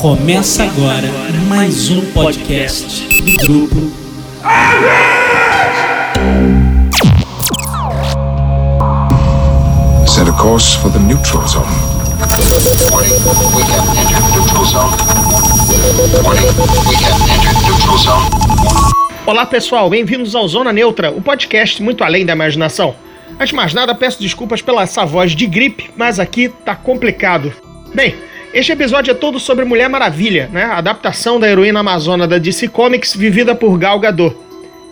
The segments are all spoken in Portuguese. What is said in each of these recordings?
Começa agora mais um podcast do grupo. Set a course for the neutral zone. Warning, we have entered neutral zone. Warning, we have entered neutral zone. Olá pessoal, bem-vindos ao Zona Neutra, o podcast muito além da imaginação. Antes de mais nada, peço desculpas pela essa voz de gripe, mas aqui tá complicado. Bem, este episódio é todo sobre Mulher Maravilha, né? A adaptação da heroína amazona da DC Comics vivida por Gal Gadot.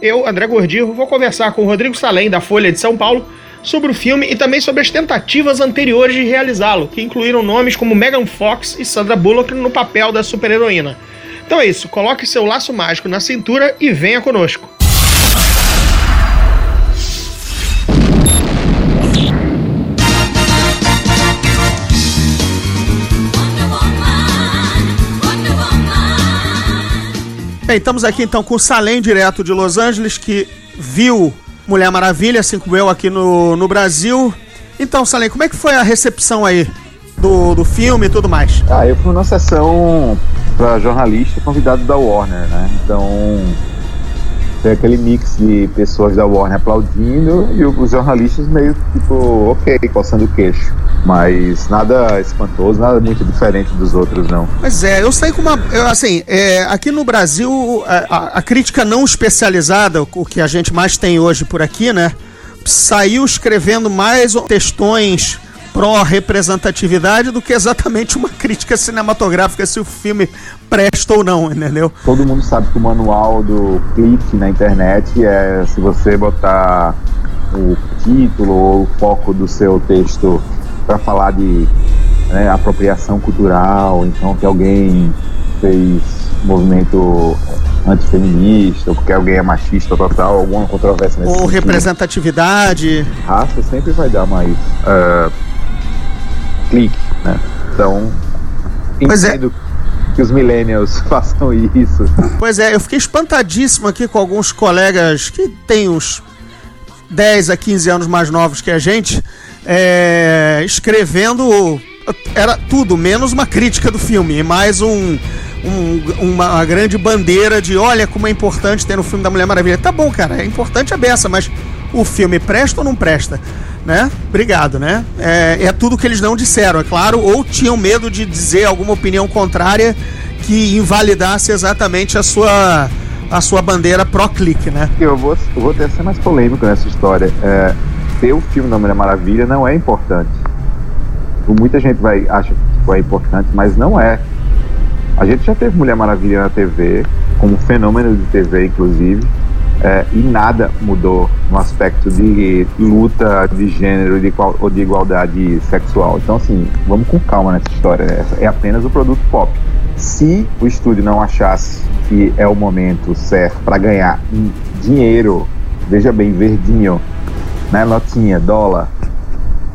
Eu, André Gordirro, vou conversar com Rodrigo Salem, da Folha de São Paulo, sobre o filme e também sobre as tentativas anteriores de realizá-lo, que incluíram nomes como Megan Fox e Sandra Bullock no papel da super-heroína. Então é isso, coloque seu laço mágico na cintura e venha conosco. Bem, estamos aqui então com o Salem, direto de Los Angeles, que viu Mulher Maravilha, assim como eu aqui no, no Brasil. Então, Salem, como é que foi a recepção aí do, do filme e tudo mais? Ah, eu fui numa sessão para jornalista convidado da Warner, né? Então tem aquele mix de pessoas da Warner aplaudindo e os jornalistas meio tipo, ok, coçando o queixo. Mas nada espantoso, nada muito diferente dos outros, não. Pois é, eu saí com uma. eu, assim, é, aqui no Brasil, a, a- a crítica não especializada, o que a gente mais tem hoje por aqui, né? Saiu escrevendo mais textões pró-representatividade do que exatamente uma crítica cinematográfica se o filme presta ou não, entendeu? Todo mundo sabe que o manual do clique na internet é se você botar o título ou o foco do seu texto para falar de né, apropriação cultural, então que alguém fez movimento antifeminista, ou porque alguém é machista total, alguma controvérsia nesse Ou sentido. representatividade. raça sempre vai dar mais ah, clique, né? Então, Pois é. entendo que os millennials façam isso. Pois é, eu fiquei espantadíssimo aqui com alguns colegas que têm uns 10 a 15 anos mais novos que a gente, é, escrevendo era tudo menos uma crítica do filme, e mais um, um- uma, uma grande bandeira de olha como é importante ter no filme da Mulher Maravilha. Tá bom, cara, é importante a beça, mas o filme presta ou não presta? Né? Obrigado, né? É, é tudo que eles não disseram, é claro, ou tinham medo de dizer alguma opinião contrária que invalidasse exatamente a sua, a sua bandeira pró-clique, né? Eu vou, vou até ser mais polêmico nessa história. É, ter o filme da Mulher Maravilha não é importante. Muita gente vai acha que é importante, mas não é. A gente já teve Mulher Maravilha na TV, como fenômeno de TV, inclusive, é, e nada mudou no aspecto de luta de gênero de, qual- ou de igualdade sexual. Então, assim, vamos com calma nessa história. Essa é apenas o produto pop. Se o estúdio não achasse que é o momento certo para ganhar dinheiro, veja bem, verdinho, né, notinha, dólar,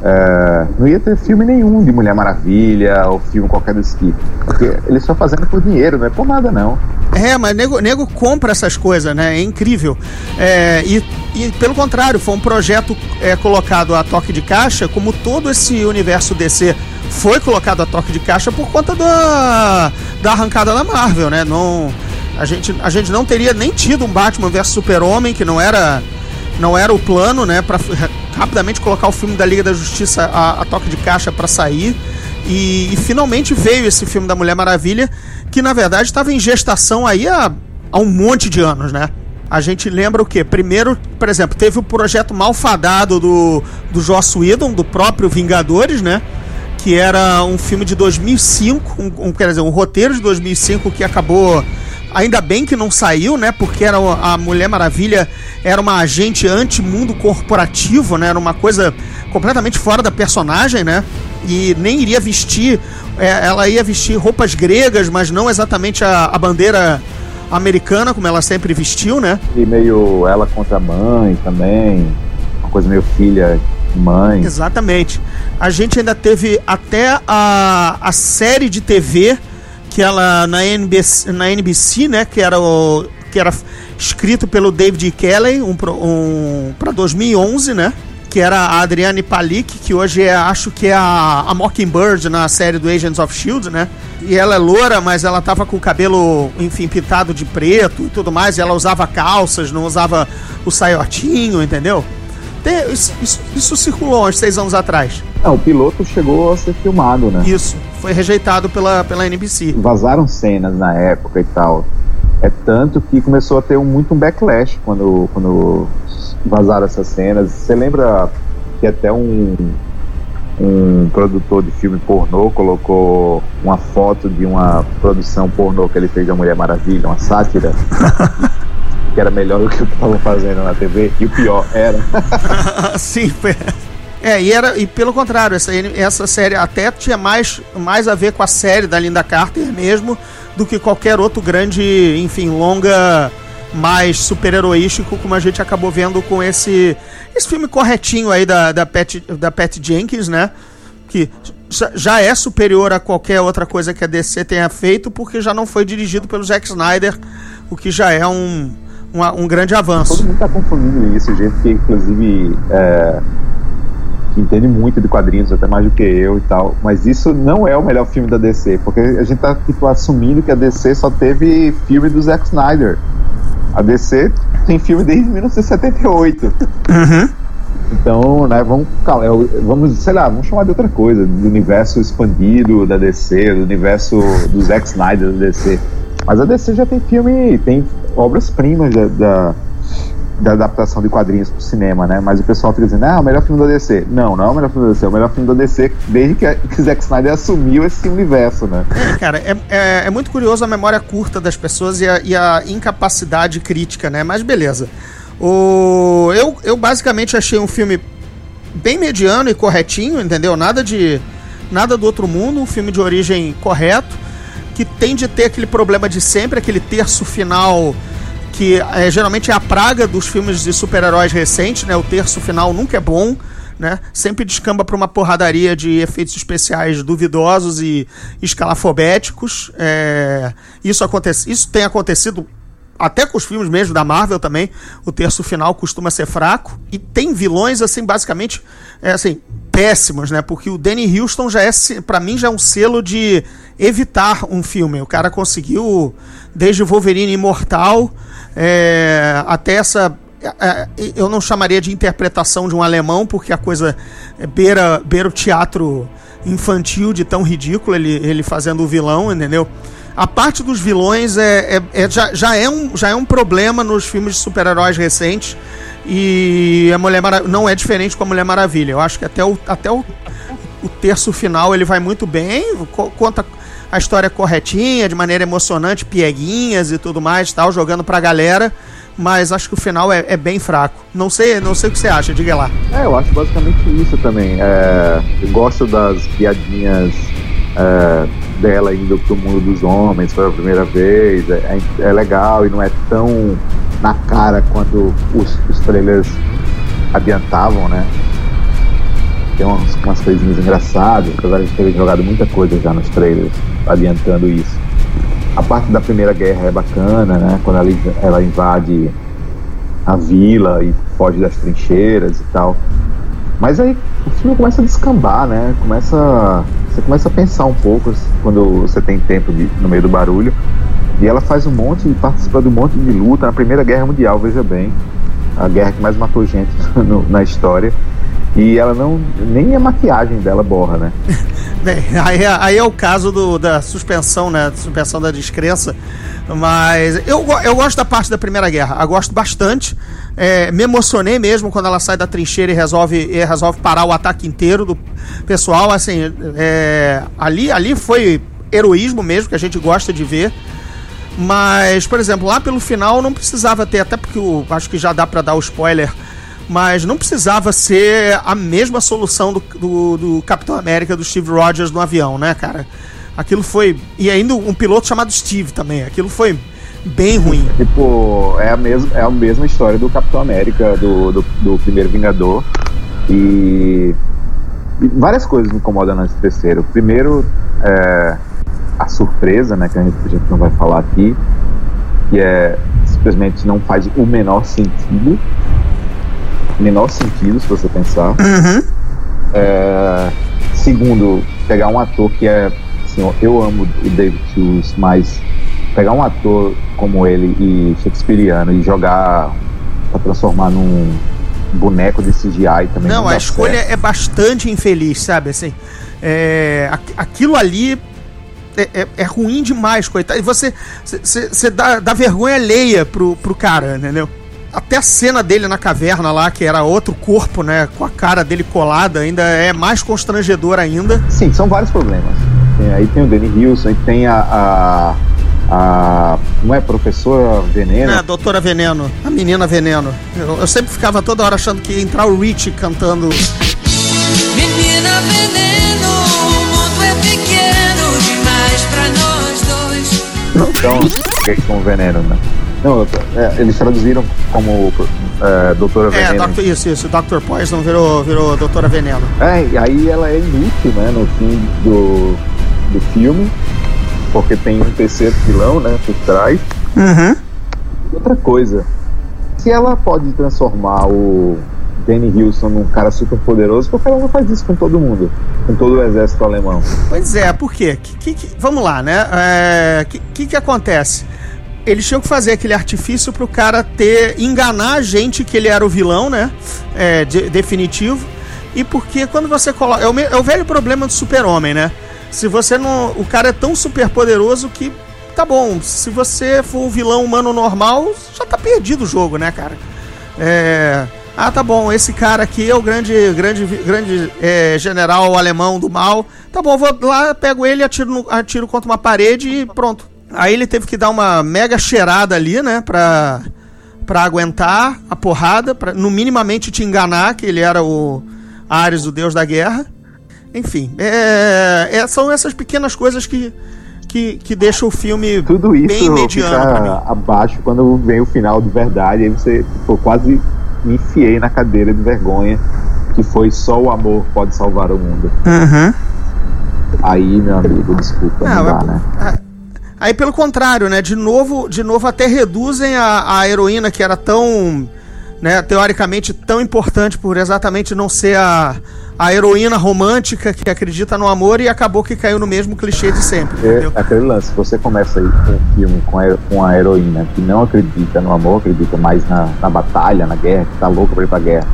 é, não ia ter filme nenhum de Mulher Maravilha ou filme qualquer desse tipo. Porque eles estão fazendo por dinheiro, não é por nada não. É, mas nego, nego compra essas coisas, né? É incrível. É, e, e, pelo contrário, foi um projeto é, colocado a toque de caixa, como todo esse universo DC foi colocado a toque de caixa por conta da, da arrancada da Marvel, né? Não, a, gente, a gente não teria nem tido um Batman vs Super-Homem, que não era, não era o plano, né? Rapidamente colocar o filme da Liga da Justiça a, a toque de caixa para sair. E, e finalmente veio esse filme da Mulher Maravilha, que na verdade estava em gestação aí há, há um monte de anos, né? A gente lembra o quê? Primeiro, por exemplo, teve o projeto malfadado do, do Joss Whedon, do próprio Vingadores, né? Que era um filme de 2005, um, um, quer dizer, um roteiro de 2005 que acabou Ainda bem que não saiu, né? Porque era a Mulher Maravilha era uma agente anti-mundo corporativo, né? Era uma coisa completamente fora da personagem, né? E nem iria vestir. é, ela ia vestir roupas gregas, mas não exatamente a, a bandeira americana, como ela sempre vestiu, né? E meio ela contra a mãe também. Uma coisa meio filha mãe. Exatamente. A gente ainda teve até a, a série de TV que ela na NBC, na NBC né, que era o que era escrito pelo David Kelly, um, um para 2011, né? que era a Adriane Palik, que hoje é, acho que é a, a Mockingbird na série do Agents of Shield, né? E ela é loura, mas ela tava com o cabelo, enfim, pintado de preto e tudo mais, e ela usava calças, não usava o saiotinho, entendeu? Tem, isso, isso, isso circulou uns seis anos atrás. Não, o piloto chegou a ser filmado, né? Isso, foi rejeitado pela, pela NBC. Vazaram cenas na época e tal. É tanto que começou a ter um, muito um backlash quando, quando vazaram essas cenas. Você lembra que até um, um produtor de filme pornô colocou uma foto de uma produção pornô que ele fez da Mulher Maravilha, uma sátira, que era melhor do que o que estavam fazendo na TV, e o pior era. Sim, foi. É, e, era, e pelo contrário, essa, essa série até tinha mais, mais a ver com a série da Linda Carter mesmo do que qualquer outro grande, enfim, longa mais super-heroístico, como a gente acabou vendo com esse, esse filme corretinho aí da, da, Pat, da Pat Jenkins, né? Que já é superior a qualquer outra coisa que a DC tenha feito, porque já não foi dirigido pelo Zack Snyder, o que já é um, um, um grande avanço. Todo mundo tá confundindo isso, gente que inclusive é, que entende muito de quadrinhos, até mais do que eu e tal. Mas isso não é o melhor filme da DC, porque a gente tá tipo, assumindo que a DC só teve filme do Zack Snyder. A DC tem filme desde 1978. Uhum. Então, né, vamos, vamos, sei lá, vamos chamar de outra coisa, do universo expandido da DC, do universo do Zack Snyder da DC. Mas a DC já tem filme, tem obras-primas da, da, da, adaptação de quadrinhos para o cinema, né? Mas o pessoal fica dizendo, ah, o melhor filme da DC. Não, não é o melhor filme da DC, é o melhor filme da DC desde que, que Zack Snyder assumiu esse universo, né? É, cara, é, é, é, muito curioso a memória curta das pessoas e a, e a incapacidade crítica, né? Mas beleza. O, eu, eu basicamente achei um filme bem mediano e corretinho, entendeu? Nada de nada do outro mundo, um filme de origem correto, que tem de ter aquele problema de sempre, aquele terço final que é, geralmente é a praga dos filmes de super-heróis recentes, né? O terço final nunca é bom, né? Sempre descamba para uma porradaria de efeitos especiais duvidosos e escalafobéticos. É... Isso, acontece... Isso tem acontecido até com os filmes mesmo da Marvel também, o terço final costuma ser fraco. E tem vilões, assim, basicamente, é, assim, péssimos, né? Porque o Danny Houston já é, para mim, já é um selo de evitar um filme. O cara conseguiu, desde Wolverine Imortal é, até essa é, é, eu não chamaria de interpretação de um alemão, porque a coisa beira, beira o teatro infantil de tão ridículo ele, ele fazendo o vilão, entendeu? A parte dos vilões é, é, é já, já, é um, já é um problema nos filmes de super-heróis recentes. E a Mulher não é diferente com a Mulher Maravilha. Eu acho que até o, até o, o terço final ele vai muito bem, conta a história corretinha, de maneira emocionante, pieguinhas e tudo mais, tal, jogando pra galera. Mas acho que o final é, é bem fraco. Não sei, não sei o que você acha, diga lá. É, eu acho basicamente isso também. É, eu gosto das piadinhas é, dela indo pro mundo dos homens pela primeira vez. É, é, é legal e não é tão na cara quanto os, os trailers adiantavam, né? Tem umas, umas coisinhas engraçadas, apesar de ter jogado muita coisa já nos trailers, adiantando isso. A parte da Primeira Guerra é bacana, né? Quando ela, ela invade a vila e foge das trincheiras e tal. Mas aí o filme começa a descambar, né? Começa, você começa a pensar um pouco quando você tem tempo de, no meio do barulho. E ela faz um monte, participa de um monte de luta na Primeira Guerra Mundial, veja bem. A guerra que mais matou gente no, na história. E ela não. Nem a maquiagem dela borra, né? Bem, aí, é, aí é o caso do, da suspensão, né? Suspensão da descrença. Mas eu, eu gosto da parte da Primeira Guerra. Eu gosto bastante. É, me emocionei mesmo quando ela sai da trincheira e resolve, e resolve parar o ataque inteiro do pessoal. Assim, é, ali, ali foi heroísmo mesmo, que a gente gosta de ver. Mas, por exemplo, lá pelo final não precisava ter, até porque eu acho que já dá para dar o spoiler mas não precisava ser a mesma solução do, do, do, Capitão América do Steve Rogers no avião, né, cara? Aquilo foi. E ainda um piloto chamado Steve também. Aquilo foi bem ruim. Tipo, é a mesma, é a mesma história do Capitão América, do, do, do primeiro Vingador. E, e, várias coisas me incomodam nesse terceiro. Primeiro, é, a surpresa, né, que a gente, a gente não vai falar aqui, que é simplesmente não faz o menor sentido menor sentido, se você pensar. Uhum. É, segundo, pegar um ator que é. Assim, eu amo o David Hughes, mas pegar um ator como ele e Shakespeareano e jogar pra transformar num boneco de CGI também. Não, dá a escolha certo. é bastante infeliz, sabe? Assim, é, aqu- aquilo ali é, é- é ruim demais, coitado. E você, você dá, dá vergonha alheia pro, pro cara, entendeu? Até a cena dele na caverna lá, que era outro corpo, né? Com a cara dele colada, ainda é mais constrangedor ainda. Sim, são vários problemas. Tem- aí tem o Danny Wilson, aí tem a. a, a- não é professora Veneno? Né, a Doutora Veneno, a menina Veneno. Eu, eu sempre ficava toda hora achando que ia entrar o Rich cantando. Menina veneno, o mundo é pequeno demais pra nós dois. Então, que com veneno, né? Não, é, eles traduziram como é, Doutora É, Veneno. Dr. isso, isso. Dr. Poison virou, virou Doutora Veneno. É, e aí ela é inútil, né, no fim do, do filme, porque tem um terceiro vilão, né, por trás. Uhum. Outra coisa, se ela pode transformar o Danny Wilson num cara super poderoso, por que ela não faz isso com todo mundo? Com todo o exército alemão? Pois é, por quê? Que, que- que- vamos lá, né? O que, que que acontece? Eles tinham que fazer aquele artifício pro cara ter. enganar a gente que ele era o vilão, né? É, de- definitivo. E porque quando você coloca. É o, é o velho problema do super-homem, né? Se você não. O cara é tão super poderoso que. Tá bom, se você for um vilão humano normal, já tá perdido o jogo, né, cara? É. Ah, tá bom, esse cara aqui é o grande, grande, grande é, general alemão do mal. Tá bom, vou lá, pego ele, atiro, no- atiro contra uma parede e pronto. Aí ele teve que dar uma mega cheirada ali, né, pra, pra aguentar a porrada, pra no minimamente te enganar que ele era o Ares, o deus da guerra. Enfim, é, é- são essas pequenas coisas que, que, que deixam o filme Tudo bem isso mediano mim. fica abaixo quando vem o final de verdade, aí você pô, quase me enfiei na cadeira de vergonha, que foi só o amor pode salvar o mundo. Uhum. Aí, meu amigo, desculpa, não, Não, dá, é- né? Aí pelo contrário, né? De novo, de novo até reduzem a, a heroína que era tão, né, teoricamente tão importante por exatamente não ser a, a heroína romântica que acredita no amor e acabou que caiu no mesmo clichê de sempre? É aquele lance, você começa aí com um filme com a, com a heroína que não acredita no amor, acredita mais na, na batalha, na guerra, que tá louca pra ir pra guerra.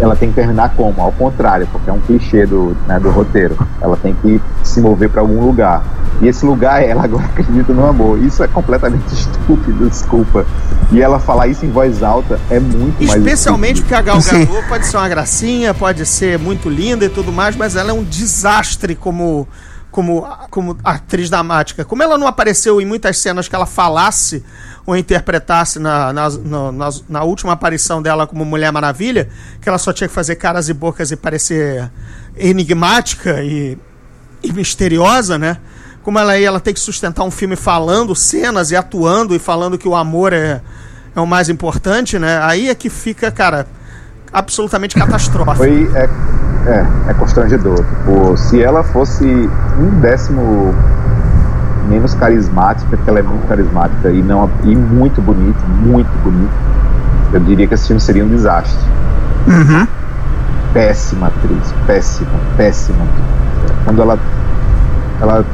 Ela tem que terminar como? Ao contrário, porque é um clichê do, né, do roteiro. Ela tem que se mover pra algum lugar. E esse lugar ela agora acredita no amor. Isso é completamente estúpido, desculpa. E ela falar isso em voz alta é muito mais Especialmente porque a Gal. Gadot pode ser uma gracinha, pode ser muito linda e tudo mais, mas ela é um desastre como, como, como atriz dramática. Como ela não apareceu em muitas cenas que ela falasse ou interpretasse na, na, na, na- última aparição dela como Mulher Maravilha, que ela só tinha que fazer caras e bocas e parecer enigmática e, e misteriosa, né? Como ela, ela tem que sustentar um filme falando cenas e atuando e falando que o amor é, é o mais importante, né? Aí é que fica, cara, absolutamente catastrófico. Foi. É, é, é constrangedor. Tipo, se ela fosse um décimo menos carismática, porque ela é muito carismática e, não, e muito bonita, muito bonita, eu diria que esse filme seria um desastre. Péssima atriz, péssima, péssima. Quando ela. Ela.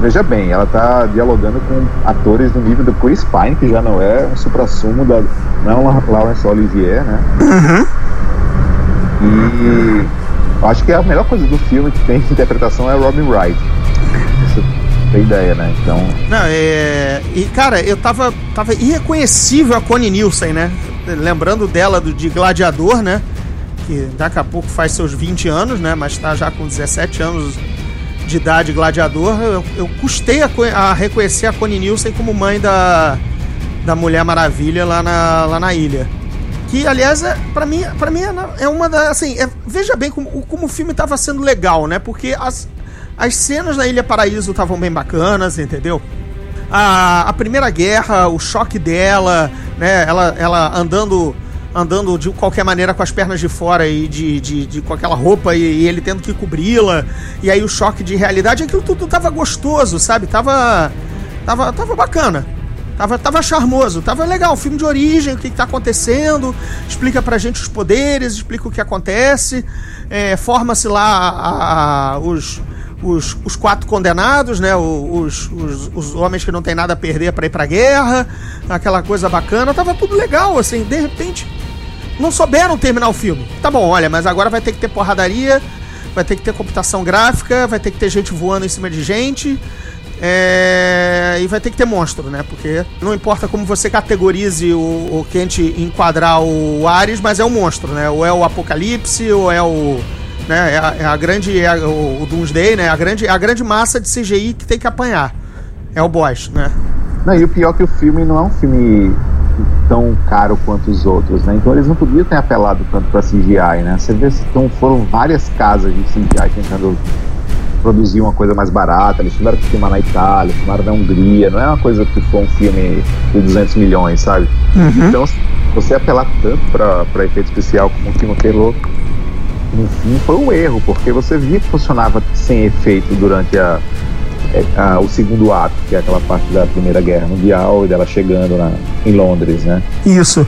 Veja bem, ela tá dialogando com atores do nível do Chris Pine, que já não é um supra-sumo da. Não é Laurence Olivier, né? E acho que a melhor coisa do filme que tem de interpretação é Robin Wright. Você tem ideia, né? Então, Não, é. E, cara, eu tava, tava irreconhecível a Connie Nielsen, né? Lembrando dela do, de Gladiador, né? Que daqui a pouco faz seus 20 anos, né? Mas tá já com 17 anos de idade Gladiador. Eu, eu custei a, a reconhecer a Connie Nielsen como mãe da, da Mulher Maravilha lá na, lá na ilha. Que, aliás, é, pra mim, pra mim é, é uma das. Assim, é- veja bem como, o- como o filme tava sendo legal, né? Porque as, as cenas na Ilha Paraíso estavam bem bacanas, entendeu? A, a Primeira Guerra, o choque dela, né? Ela, ela andando andando de qualquer maneira com as pernas de fora e de, de, de- com aquela roupa e, e ele tendo que cobri-la. E aí o choque de realidade, aquilo tudo tava gostoso, sabe? Tava, tava, tava bacana. Tava, tava charmoso, tava legal. Filme de origem, o que, que tá acontecendo, explica pra gente os poderes, explica o que acontece, é, forma-se lá a- a- os, os, os quatro condenados, né? Os, os, os homens que não tem nada a perder pra ir pra guerra, aquela coisa bacana. Tava tudo legal, assim, de repente. Não souberam terminar o filme. Tá bom, olha, mas agora vai ter que ter porradaria, vai ter que ter computação gráfica, vai ter que ter gente voando em cima de gente. É, E vai ter que ter monstro, né? Porque não importa como você categorize o, o gente enquadrar o Ares, mas é um monstro, né? Ou é o Apocalipse, ou é o. Né? É, a, é a grande. É a- o, o Doomsday, né? A grande, a grande massa de CGI que tem que apanhar. É o boss, né? Não, e o pior é que o filme não é um filme tão caro quanto os outros, né? Então eles não podiam ter apelado tanto pra CGI, né? Você vê, então foram várias casas de CGI tentando produzir uma coisa mais barata. Eles tiveram que filmar na Itália, filmaram na Hungria. Não é uma coisa que foi um filme de 200 milhões, sabe? Então, se você apelar tanto pra efeito especial como o filme no fim foi um erro, porque você via que funcionava sem efeito durante a, a- o segundo ato, que é aquela parte da Primeira Guerra Mundial e dela chegando na, em Londres, né? Isso.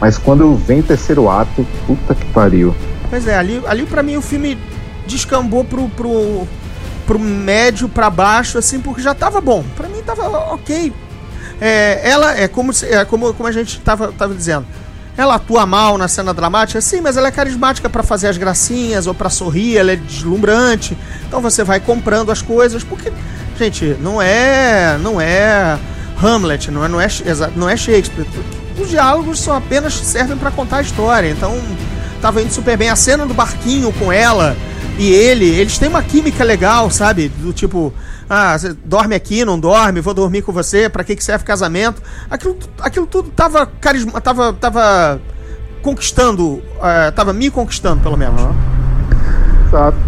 Mas quando vem o terceiro ato, puta que pariu. Pois é, ali, ali pra mim o filme descambou pro, pro, pro médio pra baixo, assim, porque já tava bom. Pra mim tava ok. É, ela é como, é como, como a gente tava, tava dizendo. Ela atua mal na cena dramática, sim, mas ela é carismática pra fazer as gracinhas ou pra sorrir, ela é deslumbrante. Então você vai comprando as coisas, porque, gente, não é. não é Hamlet, não é, não é, não é Shakespeare. Os diálogos só apenas servem pra contar a história. Então, tava indo super bem. A cena do barquinho com ela e ele, eles têm uma química legal, sabe? Do tipo, ah, dorme aqui, não dorme, vou dormir com você, pra que, que serve casamento? Aquilo, aquilo tudo tava carisma, tava, tava conquistando, eh, tava me conquistando, pelo menos. Exato.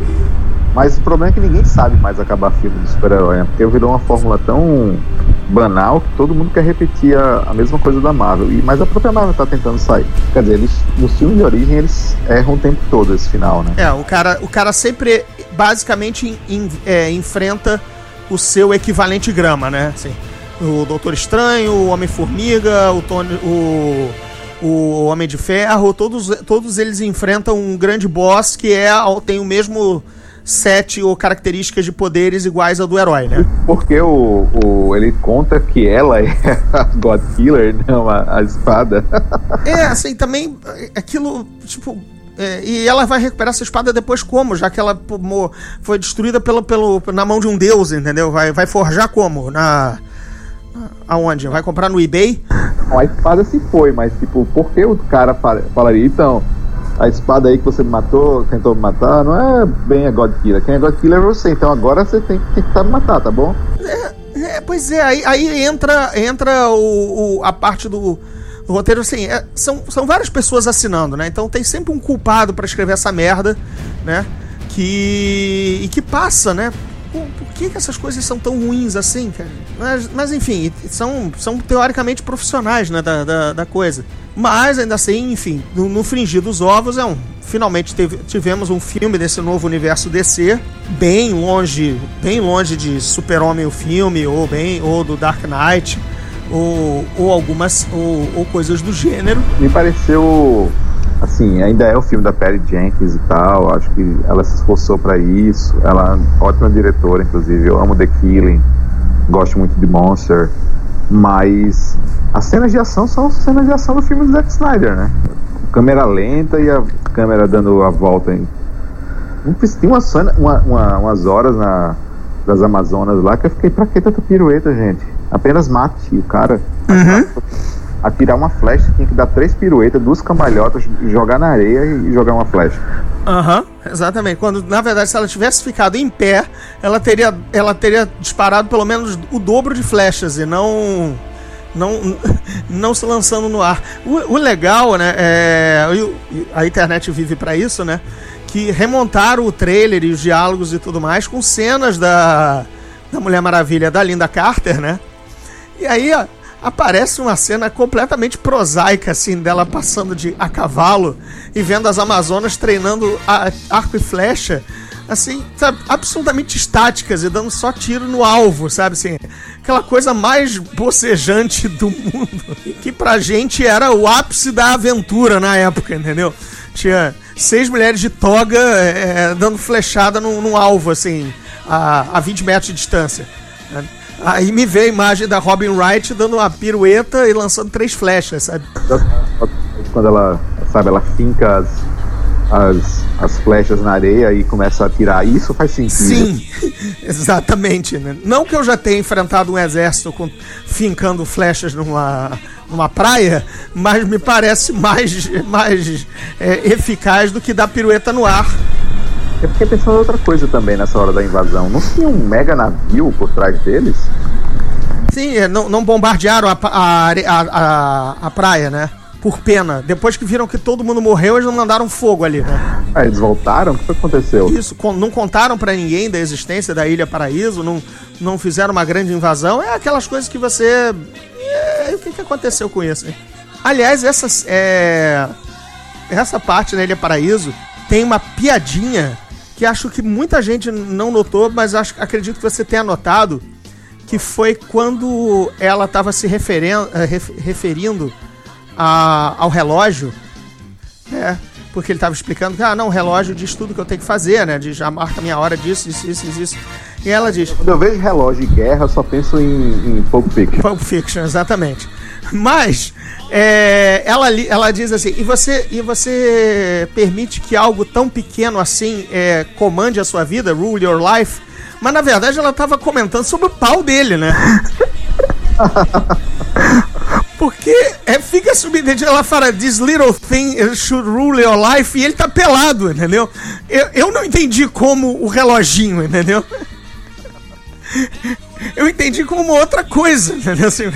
Mas o problema é que ninguém sabe mais acabar filme de super-herói, né? Porque virou uma fórmula tão banal que todo mundo quer repetir a, a mesma coisa da Marvel. E, mas a própria Marvel tá tentando sair. Quer dizer, eles, nos filmes de origem eles erram o tempo todo esse final, né? É, o cara, o cara sempre, basicamente, em- é, enfrenta o seu equivalente grama, né? Assim, o Doutor Estranho, o Homem-Formiga, o Tony, o, o Homem de Ferro, todos, todos eles enfrentam um grande boss que é tem o mesmo set ou características de poderes iguais ao do herói, né? Porque o, o, ele conta que ela é a God Killer, não a, a espada. É, assim, também é, aquilo, tipo. é, e ela vai recuperar essa espada depois como? Já que ela pô, foi destruída pelo, pelo, na mão de um deus, entendeu? Vai, vai forjar como? Na. Aonde? Vai comprar no eBay? a espada se foi, mas tipo, por que o cara fa- falaria, então, a espada aí que você matou, tentou me matar, não é bem a God Killer. Quem é God Killer é você, então agora você tem que tentar me matar, tá bom? É, pois é, aí, aí entra, entra o, o- a parte do, roteiro, assim, é, são, são várias pessoas assinando, né? Então tem sempre um culpado pra escrever essa merda, né? Que. e que passa, né? Por, por que, que essas coisas são tão ruins assim, cara? Mas, mas enfim, são, são teoricamente profissionais, né? Da, da, da coisa. Mas ainda assim, enfim, no, no fringir dos ovos é um. Finalmente teve- tivemos um filme desse novo universo DC, bem longe, bem longe de Super-Homem o filme, ou bem, ou do Dark Knight, ou, ou algumas, ou, ou coisas do gênero. Me pareceu, assim, ainda é o filme da Perry Jenkins e tal, acho que ela se esforçou pra isso, ela é ótima diretora, inclusive, eu amo The Killing, gosto muito de Monster, mas as cenas de ação são as cenas de ação do filme do Zack Snyder, né? Câmera lenta e a câmera dando a volta em... Tem uma uma- uma- umas horas na, das Amazonas lá que eu fiquei, pra que tanta pirueta, gente? Apenas mate o cara. Atirar uma flecha tinha que dar três piruetas, duas cambalhotas, jogar na areia e jogar uma flecha. Aham, exatamente. Quando, na verdade, se ela tivesse ficado em pé, ela teria, ela teria disparado pelo menos o dobro de flechas e não. Não, não se lançando no ar. O, o legal, né? É, a internet vive pra isso, né? Que remontaram o trailer e os diálogos e tudo mais com cenas da, da Mulher Maravilha da Linda Carter, né? E aí, ó, aparece uma cena completamente prosaica, assim, dela passando de a cavalo e vendo as Amazonas treinando a- arco e flecha assim, sabe, absolutamente estáticas e dando só tiro no alvo, sabe assim? Aquela coisa mais bocejante do mundo. Que pra gente era o ápice da aventura na época, entendeu? Tinha seis mulheres de toga é, dando flechada no alvo, assim, a, a 20 metros de distância. né? Aí me veio a imagem da Robin Wright dando uma pirueta e lançando três flechas, sabe? Quando ela, sabe, ela finca as, as, as flechas na areia e começa a atirar. Isso faz sentido. Sim, exatamente. Né? Não que eu já tenha enfrentado um exército com, fincando flechas numa, numa praia, mas me parece mais, mais é, eficaz do que dar pirueta no ar. Eu fiquei pensando em outra coisa também nessa hora da invasão. Não tinha um mega navio por trás deles? Sim, é, não, não bombardearam a, a, a, a, praia, né? Por pena. Depois que viram que todo mundo morreu, eles não mandaram fogo ali, né? Ah, eles voltaram? O que foi que aconteceu? Isso, não contaram pra ninguém da existência da Ilha Paraíso, não, não fizeram uma grande invasão. É aquelas coisas que você. É, o que, que aconteceu com isso? hein? Aliás, essa, é, essa parte da Ilha Paraíso tem uma piadinha que acho que muita gente não notou, mas acho, acredito que você tenha notado, que foi quando ela estava se referen- eh, ref- referindo a- ao relógio é, porque ele estava explicando que, ah, não, o relógio diz tudo que eu tenho que fazer, né? Diz, já marca minha hora disso, isso, isso, isso, isso. E ela diz, Quando eu vejo relógio de guerra, eu só penso em, em Pulp Fiction. Pulp Fiction, exatamente. Mas, é, ela, ela diz assim, e você, e você permite que algo tão pequeno assim é, comande a sua vida, rule your life? Mas, na verdade, ela estava comentando sobre o pau dele, né? Porque é, fica subentendido, ela fala, this little thing should rule your life, e ele tá pelado, entendeu? Eu, eu não entendi como o reloginho, entendeu? Eu entendi como outra coisa, entendeu? Assim,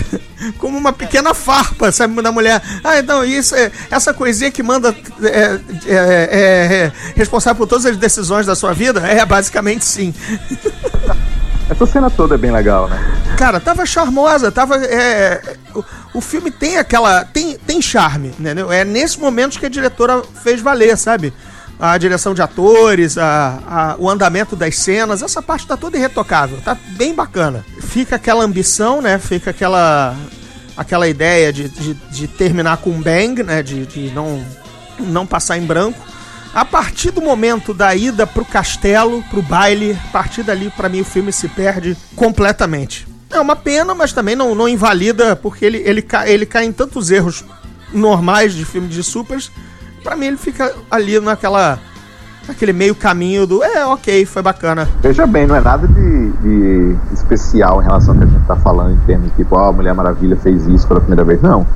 como uma pequena farpa, sabe, da mulher. Ah, então, isso é essa coisinha que manda é, é, é, é responsável por todas as decisões da sua vida? É, basicamente sim. Essa cena toda é bem legal, né? Cara, tava charmosa, tava. é, o, o filme tem aquela. Tem, tem charme, entendeu? É nesses momentos que a diretora fez valer, sabe? A direção de atores, a, a- o andamento das cenas, essa parte tá toda irretocável, tá bem bacana. Fica aquela ambição, né? Fica aquela. aquela ideia de, de, de terminar com um bang, né? De, de não, não passar em branco. A partir do momento da ida pro castelo, pro baile, a partir dali, pra mim, o filme se perde completamente. É uma pena, mas também não, não invalida, porque ele, ele, cai, ele cai em tantos erros normais de filme de supers. Pra mim, ele fica ali naquela. naquele meio caminho do. É, ok, foi bacana. Veja bem, não é nada de, de especial em relação ao que a gente tá falando em termos de tipo, ó, a Mulher Maravilha fez isso pela primeira vez. Não.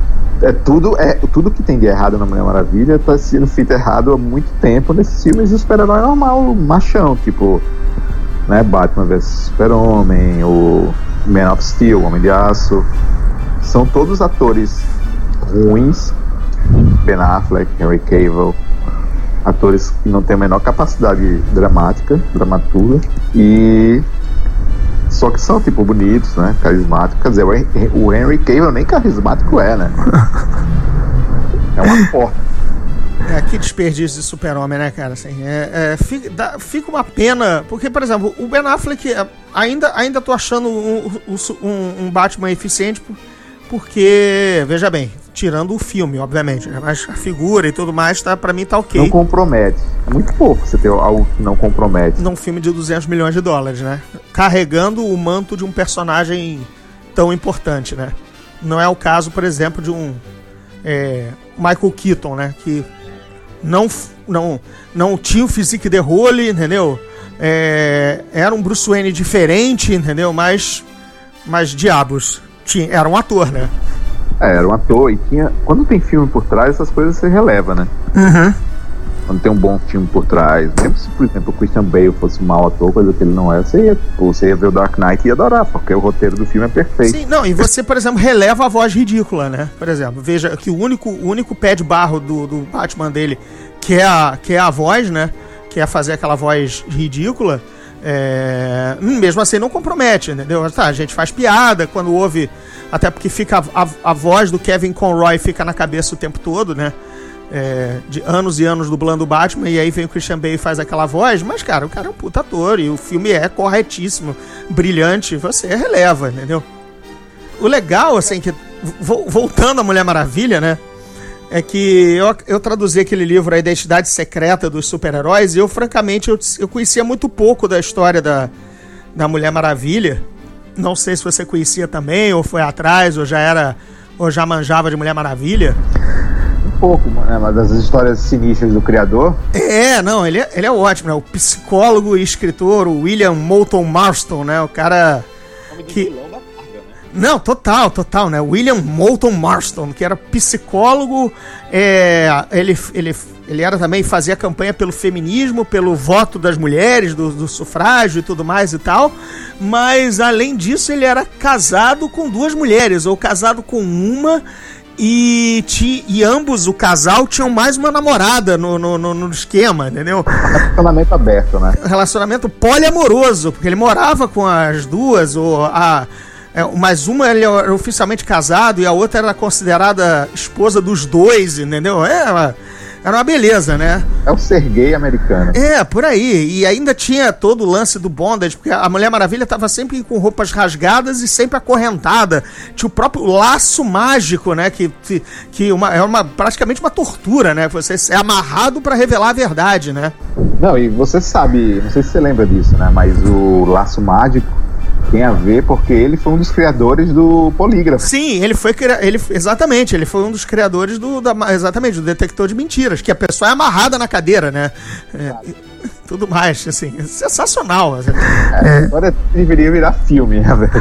É tudo, é, tudo que tem de errado na Mulher Maravilha tá sendo feito errado há muito tempo nesses filmes de super-herói normal, machão, tipo, né, Batman vs Super-Homem, o Man of Steel, Homem de Aço. São todos atores ruins. Ben Affleck, Henry Cavill, atores que não têm a menor capacidade dramática, dramaturga, e só que são tipo bonitos, né, carismáticos. Quer dizer, o Hen- o Henry Cavill nem carismático é, né? É uma porta. É, que desperdício de super-homem, né, cara? Assim, é, é, fica, dá- fica uma pena, porque, por exemplo, o Ben Affleck, é, ainda, ainda tô achando um, um- um Batman eficiente, por- porque, veja bem, tirando o filme, obviamente, né, mas a figura e tudo mais, tá, pra mim tá ok. Não compromete. É muito pouco você ter algo que não compromete. num filme de 200 milhões de dólares, né? Carregando o manto de um personagem tão importante, né? Não é o caso, por exemplo, de um é, Michael Keaton, né? Que não, não, não tinha o physique de role, entendeu? É, era um Bruce Wayne diferente, entendeu? Mas, mas diabos, tinha, era um ator, né? É, era um ator e tinha. Quando tem filme por trás, essas coisas você releva, né? Quando tem um bom filme por trás. Mesmo se, por exemplo, o Christian Bale fosse um mau ator, coisa que ele não é, você ia, você ia ver o Dark Knight e ia adorar, porque o roteiro do filme é perfeito. Sim, não, e você, por exemplo, releva a voz ridícula, né? Por exemplo, veja que o único, o único pé de barro do, do Batman dele, que é, a, que é a voz, né? Que é fazer aquela voz ridícula, é, hum, mesmo assim não compromete, entendeu? Tá, a gente faz piada quando ouve, até porque fica a, a, a voz do Kevin Conroy fica na cabeça o tempo todo, né? é, de anos e anos dublando o Batman, e aí vem o Christian Bale e faz aquela voz, mas, cara, o cara é um puta ator, e o filme é corretíssimo, brilhante, você releva, entendeu? O legal, assim, que vo- voltando à Mulher Maravilha, né? É que eu, eu traduzi aquele livro, A Identidade Secreta dos Super-Heróis, e eu, francamente, eu, eu conhecia muito pouco da história da, da Mulher Maravilha. Não sei se você conhecia também, ou foi atrás, ou já era, ou já manjava de Mulher Maravilha. Um pouco, né, mas das histórias sinistras do criador, É, não, ele é, ele é ótimo, né? O psicólogo e escritor, o William Moulton Marston, né? O cara. Que... Não, total, total, né? William Moulton Marston, que era psicólogo, é, ele, ele, ele era também, fazia campanha pelo feminismo, pelo voto das mulheres, do, do sufrágio e tudo mais e tal, mas além disso ele era casado com duas mulheres, ou casado com uma, e, ti, e ambos, o casal, tinham mais uma namorada no, no, no, no esquema, entendeu? relacionamento aberto, né? relacionamento poliamoroso, porque ele morava com as duas, ou a. É, mas uma ele era oficialmente casado e a outra era considerada esposa dos dois, entendeu? É, uma- era uma beleza, né? É o ser gay americano. É, por aí. E ainda tinha todo o lance do bondage, porque a Mulher Maravilha tava sempre com roupas rasgadas e sempre acorrentada. Tinha o próprio laço mágico, né? Que, que, uma, é uma, praticamente uma tortura, né? Você é amarrado pra revelar a verdade, né? Não, e você sabe, não sei se você lembra disso, né? Mas o laço mágico tem a ver porque ele foi um dos criadores do polígrafo. Sim, ele foi ele exatamente, ele foi um dos criadores do da, exatamente do detector de mentiras, que a pessoa é amarrada na cadeira, né? É, tudo mais, assim, sensacional. assim. Agora deveria virar filme, né, velho?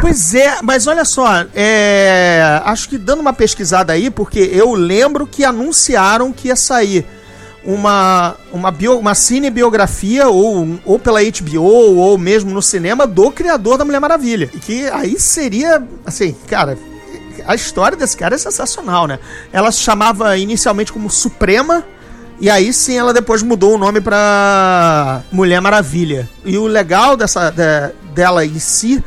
Pois é, mas olha só, é, acho que dando uma pesquisada aí, porque eu lembro que anunciaram que ia sair uma, uma, bio, uma cinebiografia, ou, ou pela HBO, ou mesmo no cinema, do criador da Mulher Maravilha. E que aí seria, assim, cara, a história desse cara é sensacional, né? Ela se chamava inicialmente como Suprema, e aí sim ela depois mudou o nome pra Mulher Maravilha. E o legal dessa, de- dela em si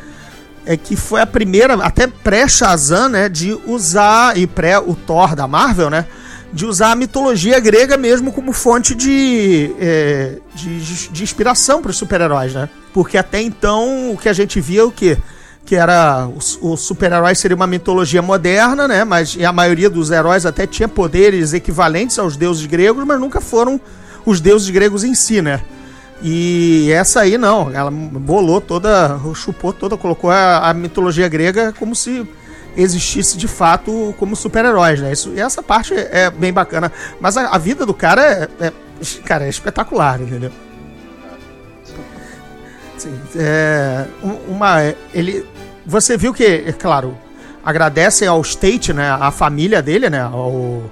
é que foi a primeira, até pré-Shazam, né, de usar, e pré o Thor da Marvel, né, de usar a mitologia grega mesmo como fonte de, é, de, de inspiração para os super-heróis, né? Porque até então o que a gente via é o quê? Que era o, o super-herói seria uma mitologia moderna, né? Mas a maioria dos heróis até tinha poderes equivalentes aos deuses gregos, mas nunca foram os deuses gregos em si, né? E essa aí não, ela bolou toda, chupou toda, colocou a, a mitologia grega como se existisse de fato como super-heróis, né? Isso, e essa parte é bem bacana. Mas a, a vida do cara é, é- cara, é espetacular, entendeu? Sim, é, um- uma, ele, você viu que, é claro, agradecem ao State, né, à família dele, né, ao,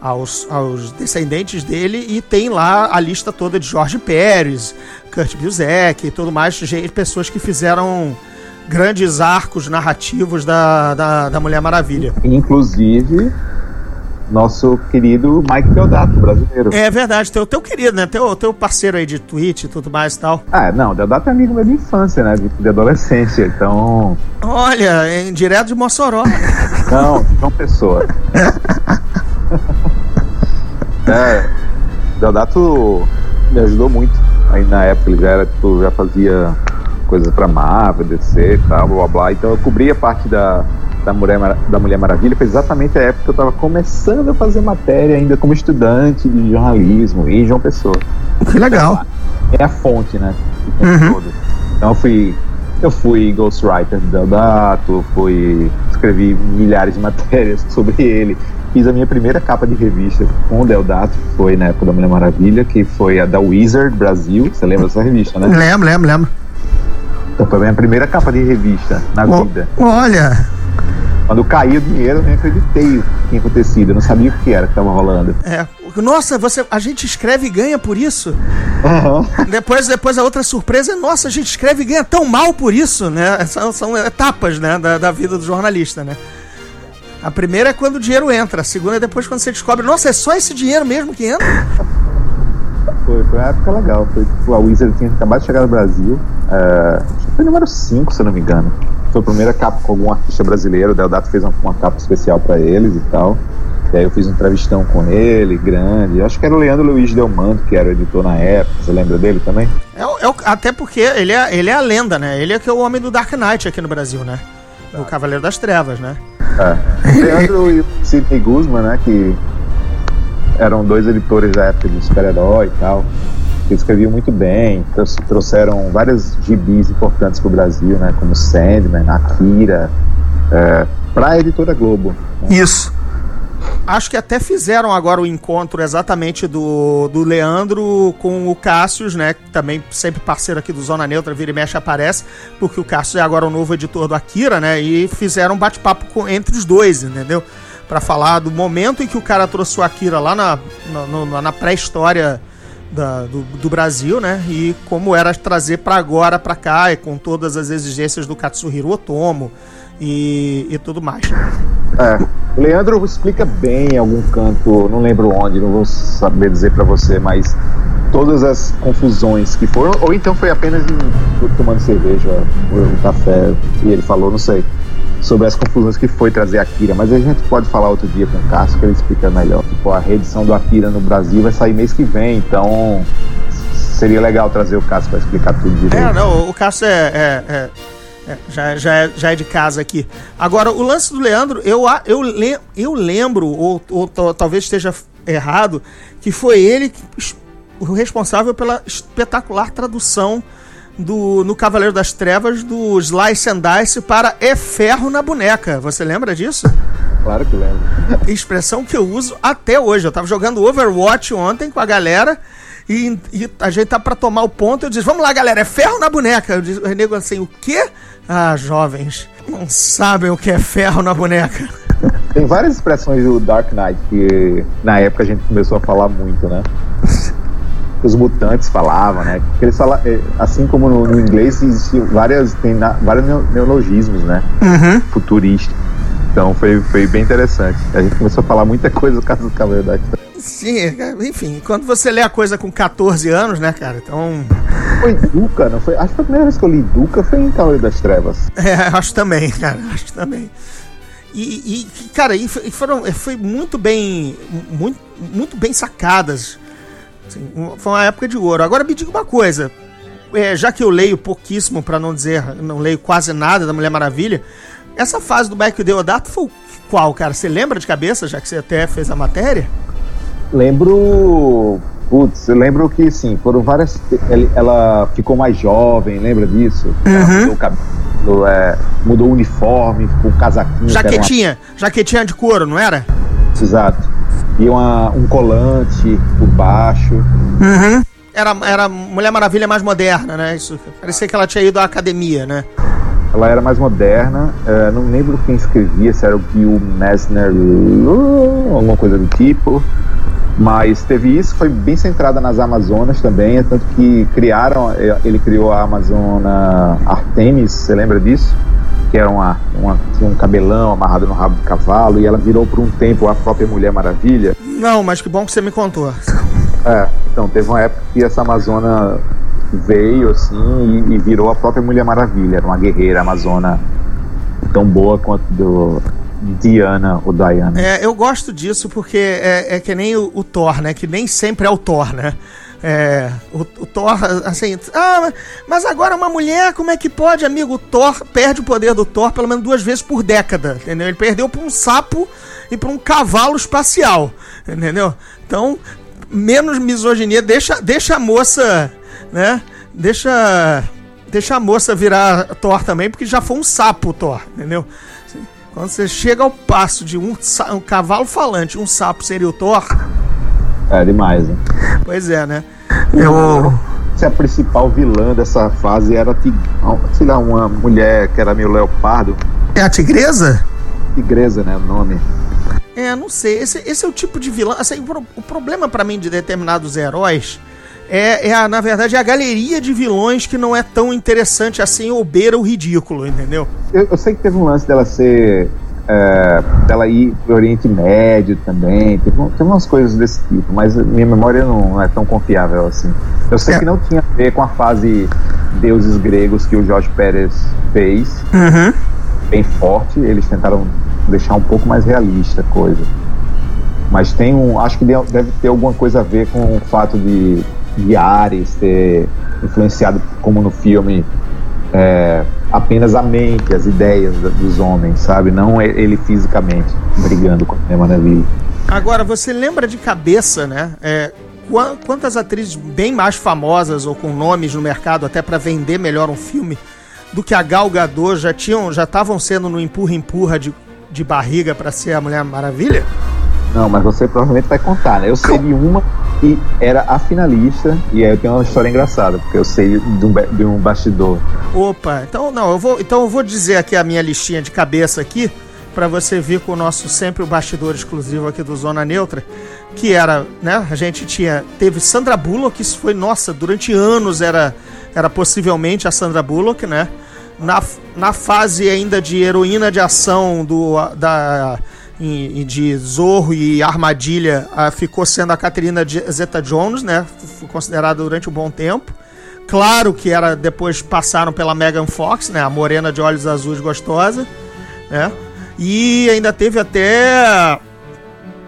aos, aos descendentes dele e tem lá a lista toda de Jorge Pérez, Kurt Busiek e tudo mais, pessoas que fizeram grandes arcos narrativos da, da, da Mulher Maravilha. Inclusive, nosso querido Mike Deodato, brasileiro. É verdade, teu, teu querido, né? Teu, teu parceiro aí de Twitch e tudo mais e tal. Ah, não, Deodato é amigo meu de infância, né? De, de adolescência, então. Olha, em direto de Mossoró. Não, João Pessoa. é, Deodato me ajudou muito. Aí na época ele já era, tipo, já fazia coisas pra Marvel, DC e tal, blá blá blá. Então eu cobria parte da, da, Mulher, da Mulher Maravilha. Foi exatamente a época que eu tava começando a fazer matéria ainda como estudante de jornalismo em João Pessoa. Que legal. É a fonte, né? o tempo todo. Então eu fui. Eu fui ghostwriter do Deodato, fui. escrevi milhares de matérias sobre ele. Fiz a minha primeira capa de revista com o Deodato, que foi na época da Mulher Maravilha, que foi a da Wizard Brasil. Você lembra dessa revista, né? Lembro, lembro, lembro. Então foi a minha primeira capa de revista na Ó, vida. olha, Quando caiu o dinheiro, eu nem acreditei o que tinha acontecido. Eu não sabia o que era que estava rolando. é, nossa, você, a gente escreve e ganha por isso. Depois, depois a outra surpresa é, nossa, a gente escreve e ganha tão mal por isso, né? São, são etapas, né, da, da vida do jornalista, né? A primeira é quando o dinheiro entra, a segunda é depois quando você descobre, nossa, é só esse dinheiro mesmo que entra? Foi, foi uma época legal. Foi, tipo, a Wizard tinha acabado de chegar no Brasil. é, acho que foi número 5, se eu não me engano. Foi a primeira capa com algum artista brasileiro. O Deodato fez uma, uma capa especial pra eles e tal. E aí eu fiz um entrevistão com ele, grande. Acho que era o Leandro Luiz Delmanto, que era o editor na época. Você lembra dele também? É, é até porque ele é, ele é a lenda, né? Ele é que é o homem do Dark Knight aqui no Brasil, né? O Cavaleiro das Trevas, né? É. O Leandro e o Sidney Guzman, né? Que eram dois editores da época de super-herói e tal. Que escreviam muito bem, trouxeram vários gibis importantes pro Brasil, né? Como Sandman, Akira, é, pra editora Globo. Isso. Acho que até fizeram agora o encontro exatamente do, do Leandro com o Cassius, né? Também sempre parceiro aqui do Zona Neutra, vira e mexe aparece, porque o Cassius é agora o novo editor do Akira, né? E fizeram um bate-papo entre os dois, entendeu? Pra falar do momento em que o cara trouxe o Akira lá na, na, na pré-história do, do Brasil, né? E como era trazer pra agora, pra cá, e com todas as exigências do Katsuhiro Otomo e, e tudo mais. É. O Leandro explica bem em algum canto, não lembro onde, não vou saber dizer pra você, mas todas as confusões que foram, ou então foi apenas em, tomando cerveja, ou um café, e ele falou, não sei, sobre as confusões que foi trazer a Akira, mas a gente pode falar outro dia com o Cássio que ele explica melhor. Tipo, a reedição do Akira no Brasil vai sair mês que vem, então seria legal trazer o Cássio pra explicar tudo direito. É, não, o Cássio é, é- é- é, já, já, é, já é de casa aqui. Agora, o lance do Leandro, eu, eu, eu lembro, ou, ou tal- talvez esteja errado, que foi ele que o responsável pela espetacular tradução do, no Cavaleiro das Trevas do Slice and Dice para É Ferro na Boneca. Você lembra disso? Claro que lembro. expressão que eu uso até hoje. Eu tava jogando Overwatch ontem com a galera e, e a gente tá pra tomar o ponto. Eu disse: Vamos lá, galera, é ferro na boneca. Eu disse, o nego assim: O quê? Ah, jovens, não sabem o que é ferro na boneca. Tem várias expressões do Dark Knight que na época a gente começou a falar muito, né? Os mutantes falavam, né? Porque eles falam, é, assim como no, no inglês existem várias, tem na- vários neo- neologismos, né? Futuristas. Então foi, foi bem interessante. A gente começou a falar muita coisa por causa do Cavaleiro da. Sim, enfim, quando você lê a coisa com 14 anos, né, cara? Então. Foi Duca, não foi? Acho que a primeira vez que eu li Duca foi em Cavaleiro das Trevas. É, acho também, cara, acho também. E, e, cara, e foi- e foram, foi muito bem, muito, muito bem sacadas. Assim, foi uma época de ouro. Agora me diga uma coisa, é, já que eu leio pouquíssimo, pra não dizer, não leio quase nada da Mulher Maravilha, essa fase do Back Deodato foi qual, cara? Você lembra de cabeça, já que você até fez a matéria? Lembro. Putz, eu lembro que sim, foram várias. Ela ficou mais jovem, lembra disso? Ela mudou o cabelo, é, mudou o uniforme, ficou um casaquinho. que era uma- Jaquetinha, jaquetinha de couro, não era? Exato. E uma, um colante por baixo. Era, era Mulher Maravilha mais moderna, né? Isso, parecia que ela tinha ido à academia, né? Ela era mais moderna. é, não lembro quem escrevia, se era o Bill Messner, alguma coisa do tipo. Mas teve isso, foi bem centrada nas Amazonas também, é tanto que criaram, é, ele criou a Amazona Artemis, você lembra disso? Que era uma, uma, tinha um cabelão amarrado no rabo de cavalo, e ela virou por um tempo a própria Mulher Maravilha. Não, mas que bom que você me contou. É, então teve uma época que essa Amazona veio assim e, e virou a própria Mulher Maravilha, era uma guerreira amazona tão boa quanto do Diana ou Diana. É, eu gosto disso porque é, é que nem o, o Thor, né? Que nem sempre é o Thor, né? É, o, o Thor, assim, ah, mas- agora uma mulher, como é que pode, amigo? O Thor perde o poder do Thor pelo menos duas vezes por década, entendeu? Ele perdeu pra um sapo e pra um cavalo espacial, entendeu? Então, menos misoginia, deixa, deixa a moça, né? Deixa, deixa a moça virar Thor também, porque já foi um sapo Thor, entendeu? Assim, Quando você chega ao passo de um, um cavalo falante um sapo seria o Thor, É demais, né? pois é, né? Eu. Se a principal vilã dessa fase era, tig- sei lá, uma mulher que era meio leopardo, É a tigresa? tigresa, né, o nome. É, não sei. Esse, esse é o tipo de vilão. Assim, o, pro- o problema pra mim de determinados heróis é, é a, na verdade, é a galeria de vilões que não é tão interessante assim ou beira o ridículo, entendeu? Eu, eu sei que teve um lance dela ser. É, dela ir pro Oriente Médio também. Teve, teve umas coisas desse tipo, mas minha memória não é tão confiável assim. Eu sei É. que não tinha a ver com a fase deuses gregos que o Jorge Pérez fez, Uhum. bem forte. Eles tentaram deixar um pouco mais realista a coisa. Mas tem um. Acho que deve ter alguma coisa a ver com o fato de, de Ares ter influenciado, como no filme, é, apenas a mente, as ideias dos homens, sabe? Não ele fisicamente brigando com a Maravilha. Agora, você lembra de cabeça, né? É, quantas atrizes bem mais famosas ou com nomes no mercado até para vender melhor um filme do que a Gal Gadot já tinham, já estavam sendo no empurra empurra de, de barriga para ser a Mulher Maravilha? Não, mas você provavelmente vai contar, né? Eu sei de uma que era a finalista, e aí eu tenho uma história engraçada, porque eu sei de um, de um bastidor. Opa, então não, eu vou, então eu vou dizer aqui a minha listinha de cabeça aqui, para você vir com o nosso sempre o bastidor exclusivo aqui do Zona Neutra, que era, né, a gente tinha, teve Sandra Bullock, isso foi, nossa, durante anos era, era possivelmente a Sandra Bullock, né, na, na fase ainda de heroína de ação do, da, de Zorro e Armadilha, ficou sendo a Catherine Zeta-Jones, né, foi considerada durante um bom tempo, Claro que era depois passaram pela Megan Fox, né? A morena de olhos azuis gostosa, né? E ainda teve até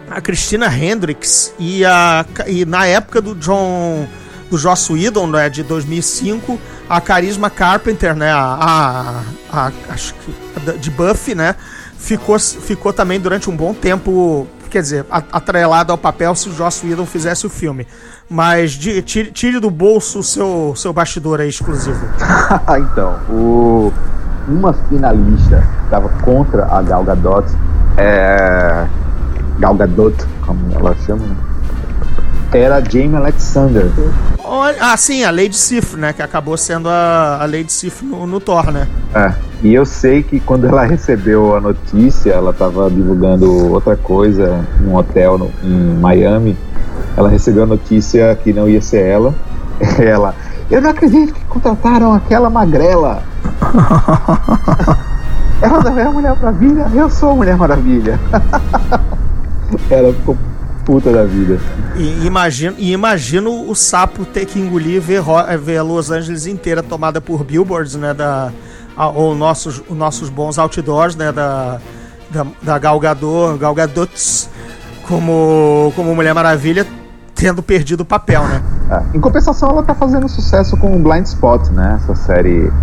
a Christina Hendricks e, a, e na época do John do Joss Whedon, né, de 2005, a Carisma Carpenter, né, a, a, a acho que de Buffy, né, ficou, ficou também durante um bom tempo, quer dizer, atrelado ao papel se o Joss Whedon fizesse o filme. Mas de, tire, tire, do bolso o seu, seu bastidor aí exclusivo. então, o uma finalista que estava contra a Gal Gadot, é, Gal Gadot, como ela chama, né? Era Jamie Alexander. Ah, sim, a Lady Sif, né? Que acabou sendo a, a Lady Sif no, no Thor, né? É, e eu sei que quando ela recebeu a notícia, ela estava divulgando outra coisa num hotel no, em Miami. Ela recebeu a notícia que não ia ser ela. Ela, eu não acredito que contrataram aquela magrela. Ela não é a Mulher Maravilha, eu sou a Mulher Maravilha. Ela ficou puta da vida. E imagino, e imagino o sapo ter que engolir ver, ver Los Angeles inteira tomada por billboards, né? Da, ou nossos, nossos bons outdoors, né? Da, da, da Galgador, Galgadots, como, como Mulher Maravilha, tendo perdido o papel, né? É. Em compensação, ela tá fazendo sucesso com o Blind Spot, né? Essa série.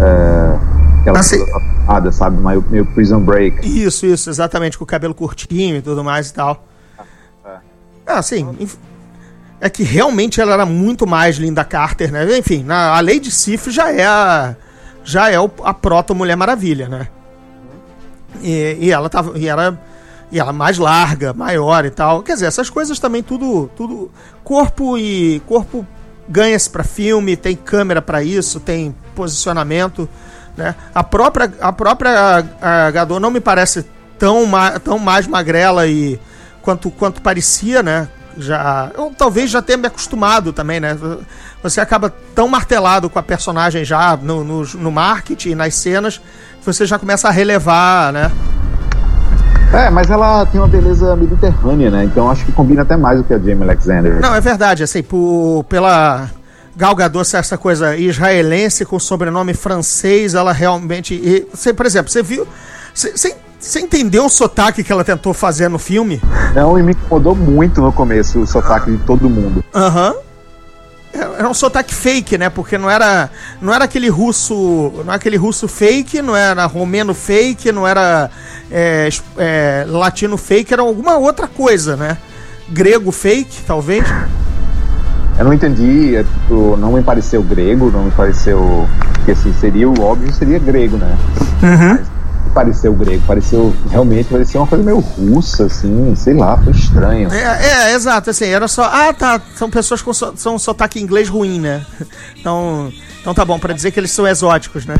É, aquela assim, coisa sabe? Meio, meio Prison Break. Isso, isso, exatamente, com o cabelo curtinho e tudo mais e tal. Ah, sim. É que realmente ela era muito mais Linda Carter, né? Enfim, na, a Lady Sif já é a, já é a proto Mulher Maravilha, né? E, e ela tava. E era e ela mais larga, maior e tal. Quer dizer, essas coisas também tudo, tudo corpo e corpo ganha-se para filme, tem câmera para isso, tem posicionamento, né? A própria a própria a Gadot não me parece tão tão mais magrela e quanto quanto parecia, né? Já, eu talvez já tenha me acostumado também, né? Você acaba tão martelado com a personagem já no, no, no marketing, nas cenas, que você já começa a relevar, né? É, mas ela tem uma beleza mediterrânea, né? Então acho que combina até mais do que a Jamie Alexander. Não, é verdade, assim, por, pela Gal Gadot, essa coisa israelense com sobrenome francês, ela realmente... E, você, por exemplo, você viu... Você, você entendeu o sotaque que ela tentou fazer no filme? Não, e me incomodou muito no começo o sotaque de todo mundo. Aham. Uhum era um sotaque fake, né? Porque não era, não era aquele russo, não era aquele russo fake, não era romeno fake, não era é, é, latino fake, era alguma outra coisa, né? Grego fake, talvez. Eu não entendi, é, tipo, não me pareceu grego, não me pareceu que assim seria o óbvio seria grego, né? Uhum. Mas pareceu grego, pareceu realmente parecia uma coisa meio russa, assim, sei lá, foi estranho. É, é exato, assim, era só, ah, tá, são pessoas com so, são sotaque inglês ruim, né? Então, então tá bom, para dizer que eles são exóticos, né?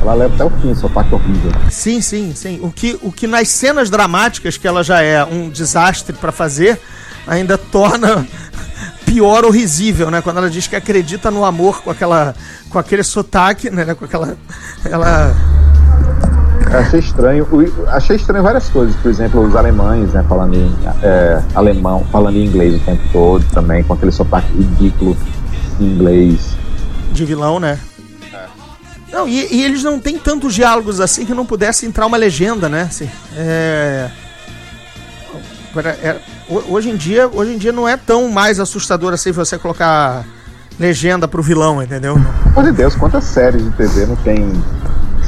Ela leva até o fim, sotaque horrível. Sim, sim, sim. O que, o que nas cenas dramáticas, que ela já é um desastre para fazer, ainda torna pior ou risível, né? Quando ela diz que acredita no amor com aquela com aquele sotaque, né? Com aquela ela achei estranho. Achei estranho várias coisas. Por exemplo, os alemães, né, falando em é, alemão, falando em inglês o tempo todo também, com aquele sotaque ridículo em inglês. De vilão, né? É. Não, e, e, eles não têm tantos diálogos assim que não pudesse entrar uma legenda, né? Assim, é... É, ho- hoje em dia, hoje em dia não é tão mais assustador assim você colocar legenda pro vilão, entendeu? Pelo amor de Deus, quantas séries de TV não tem,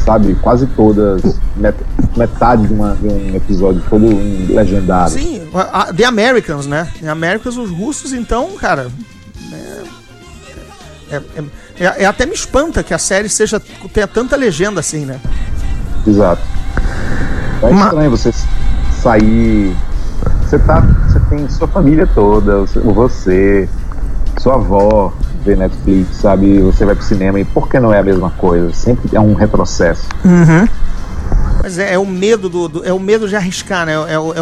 sabe, quase todas, met- metade de, uma- de um episódio todo um legendário. Sim, a- The Americans, né? The Americans, os russos, então, cara. É, é- é- é- é até me espanta que a série seja tenha tanta legenda assim, né? Exato. É Ma- estranho você sair. Você tá. Você tem sua família toda, você- você, sua avó vê Netflix, sabe? Você vai pro cinema e por que não é a mesma coisa? Sempre é um retrocesso. Mas é, é o medo do, do- é o medo de arriscar, né? É, o- é,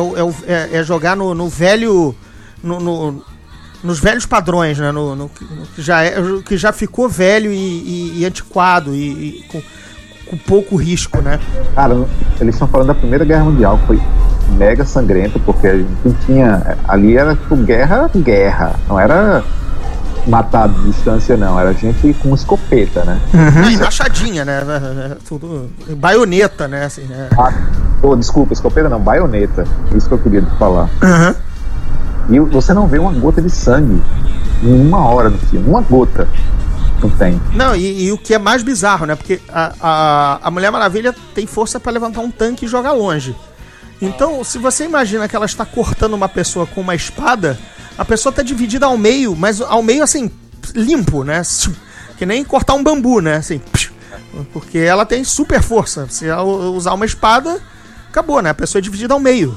é, é- é jogar no, no velho. No, no- nos velhos padrões, né? No, no que- no que, já é, que já ficou velho e, e- e antiquado e, e com, com pouco risco, né? Cara, eles estão falando da Primeira Guerra Mundial, que foi mega sangrento, porque a gente não tinha. Ali era tipo guerra, guerra. Não era matar de distância, não. Era gente com escopeta, né? Não, e machadinha, né? É, é, Tudo. Baioneta, né? Assim, né? Ah, oh, desculpa, escopeta não, baioneta. Isso que eu queria te falar. Aham. E você não vê uma gota de sangue em uma hora no filme. Uma gota. Não tem. Não, e, e o que é mais bizarro, né? Porque a, a, a Mulher Maravilha tem força pra levantar um tanque e jogar longe. Então, se você imagina que ela está cortando uma pessoa com uma espada, a pessoa tá dividida ao meio, mas ao meio assim, limpo, né? Que nem cortar um bambu, né? Assim, porque ela tem super força. Se ela usar uma espada, acabou, né? A pessoa é dividida ao meio.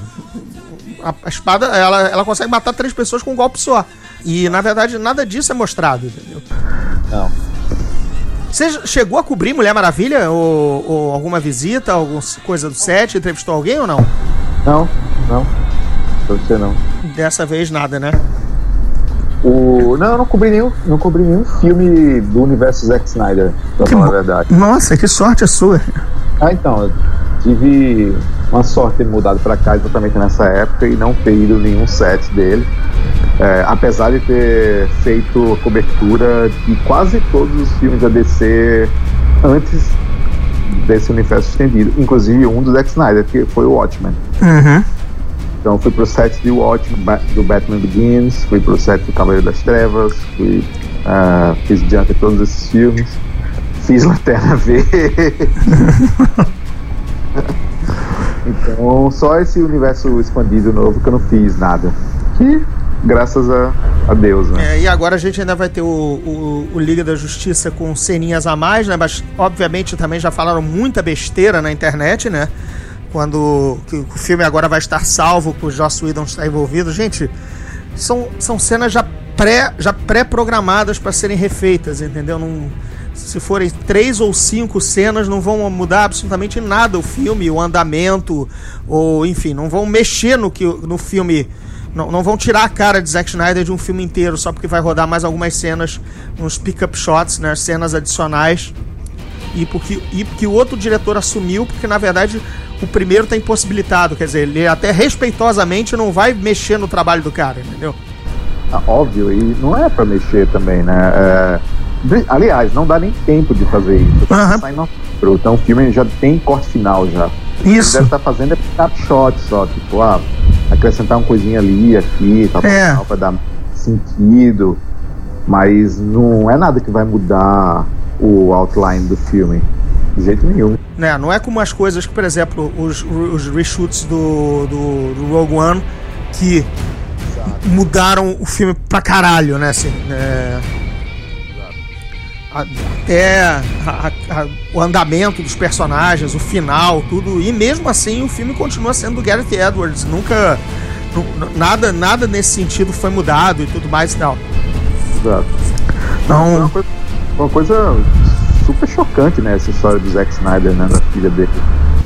A, espada, ela, ela consegue matar três pessoas com um golpe só. E, na verdade, nada disso é mostrado, entendeu? Não. Você chegou a cobrir Mulher Maravilha? Ou, ou alguma visita, alguma coisa do set? Entrevistou alguém ou não? Não, não. Pra você não. Dessa vez nada, né? O... Não, eu não cobri nenhum, não cobri nenhum filme do universo Zack Snyder, pra falar a verdade. Nossa, que sorte a sua. Ah, então, eu tive uma sorte de ter mudado pra cá exatamente nessa época e não ter ido nenhum set dele. É, apesar de ter feito a cobertura de quase todos os filmes da DC antes desse universo estendido, inclusive um do Zack Snyder, que foi o Watchmen. Uhum. Então fui pro set de Watchmen, Ba- do Batman Begins, fui pro set do Cavaleiro das Trevas, fui, ah, fiz junk em todos esses filmes, fiz Lanterna Verde. então só esse universo expandido novo que eu não fiz nada. Que graças a, a Deus, né? É, e agora a gente ainda vai ter o, o, o Liga da Justiça com ceninhas a mais, né? Mas obviamente também já falaram muita besteira na internet, né? Quando o filme agora vai estar salvo, que o Joss Whedon está envolvido. Gente, são, são cenas já pré já pré-programadas para serem refeitas, entendeu? Não, se forem três ou cinco cenas, não vão mudar absolutamente nada o filme, o andamento, ou enfim, não vão mexer no, que, no filme. Não, não vão tirar a cara de Zack Snyder de um filme inteiro só porque vai rodar mais algumas cenas, uns pick-up shots, né, cenas adicionais. E porque, e porque o outro diretor assumiu, porque na verdade o primeiro tá impossibilitado. Quer dizer, ele até respeitosamente não vai mexer no trabalho do cara, entendeu? Ah, Óbvio, e não é pra mexer também, né? É, aliás, não dá nem tempo de fazer isso. Aham. Sai no outro. Então o filme já tem corte final já. Isso. deve estar fazendo é snapshot só, tipo, ah, acrescentar uma coisinha ali, aqui, tal, É. tal, pra dar sentido. Mas não é nada que vai mudar o outline do filme. De jeito nenhum. né? Não é como as coisas que, por exemplo, os, os reshoots do, do, do Rogue One que mudaram o filme pra caralho, né? Assim, é, até a- a- a- o andamento dos personagens, o final, tudo. E mesmo assim o filme continua sendo do Gareth Edwards. Nunca. nu- Nada, nada nesse sentido foi mudado e tudo mais e tal. Exato. Então, uma coisa, uma coisa super chocante, né? Essa história do Zack Snyder, né? Da filha dele.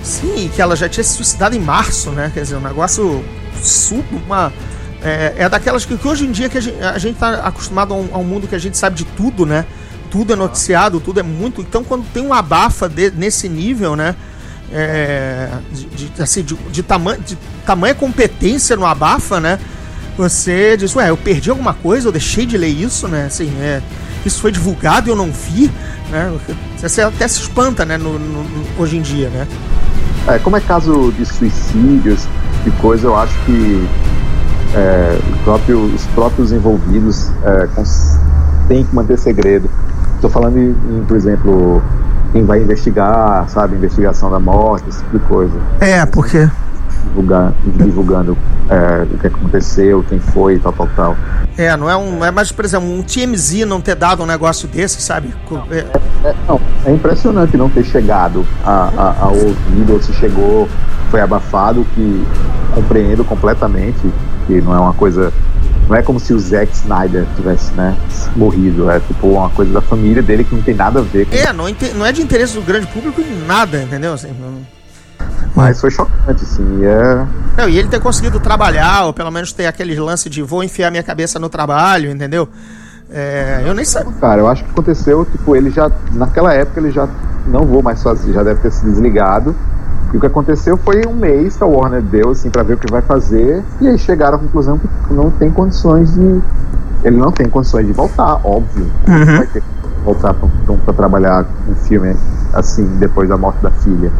Sim, que ela já tinha se suicidado em março, né? Quer dizer, um negócio super. Uma, é, é daquelas que, que hoje em dia que a gente, a gente tá acostumado a um, a um mundo que a gente sabe de tudo, né? Tudo é noticiado, tudo é muito. Então, quando tem um abafa de- nesse nível, né? É, de, de- assim, de, de, tamanho, de tamanha competência no abafa, né? Você diz, ué, eu perdi alguma coisa, eu deixei de ler isso, né? Assim, é, isso foi divulgado e eu não vi, né? Você até se espanta, né? no- no- hoje em dia, né? É, como é caso de suicídios e coisa, eu acho que é, próprio, os próprios envolvidos é, têm que manter segredo. Estou falando em, em, por exemplo, quem vai investigar, sabe, investigação da morte, esse tipo de coisa. É, porque. Divulgar, divulgando é, o que aconteceu, quem foi, tal, tal, tal. É, não é um. não É mais, por exemplo, um TMZ não ter dado um negócio desse, sabe? Co- é- É, não, é impressionante não ter chegado a, a, ao ouvido, ou se chegou, foi abafado, que compreendo completamente que não é uma coisa. Não é como se o Zack Snyder tivesse né, morrido, é tipo uma coisa da família dele que não tem nada a ver com É, não, inte- não é de interesse do grande público em nada, entendeu? Assim, não- Mas foi chocante, assim. e É, Não, e ele ter conseguido trabalhar, ou pelo menos ter aquele lance de vou enfiar minha cabeça no trabalho, entendeu? É, eu nem sei. cara, eu acho que aconteceu, tipo, ele já. Naquela época ele já não vou mais fazer, já deve ter se desligado. E o que aconteceu foi um mês que a Warner deu, assim, pra ver o que vai fazer. E aí chegaram à conclusão que não tem condições de. Ele não tem condições de voltar, óbvio. Ele Vai ter que voltar pra, pra- pra trabalhar um filme assim, depois da morte da filha.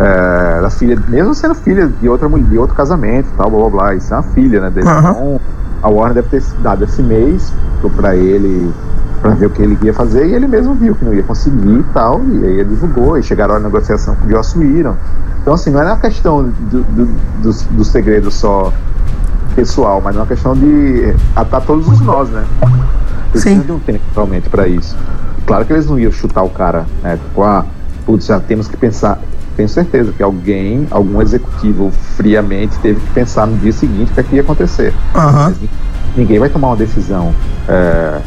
É, da filha, mesmo sendo filha de outra mulher, de outro casamento tal, blá blá blá. Isso é uma filha, né? Dele. Aham. Então, a Warner deve ter dado esse mês pra ele pra ver o que ele ia fazer e ele mesmo viu que não ia conseguir e tal, e aí ele divulgou e chegaram à negociação com o Joss Whedon. Então, assim, não é uma questão do, do, do, do segredo só pessoal, mas é uma questão de atar todos os nós, né? Precisa de um tempo realmente pra isso. Claro que eles não iam chutar o cara, né? Tipo, ah, putz, já temos que pensar. Tenho certeza que alguém, algum executivo friamente teve que pensar no dia seguinte o que, é que ia acontecer. Mas ni- ninguém vai tomar uma decisão é,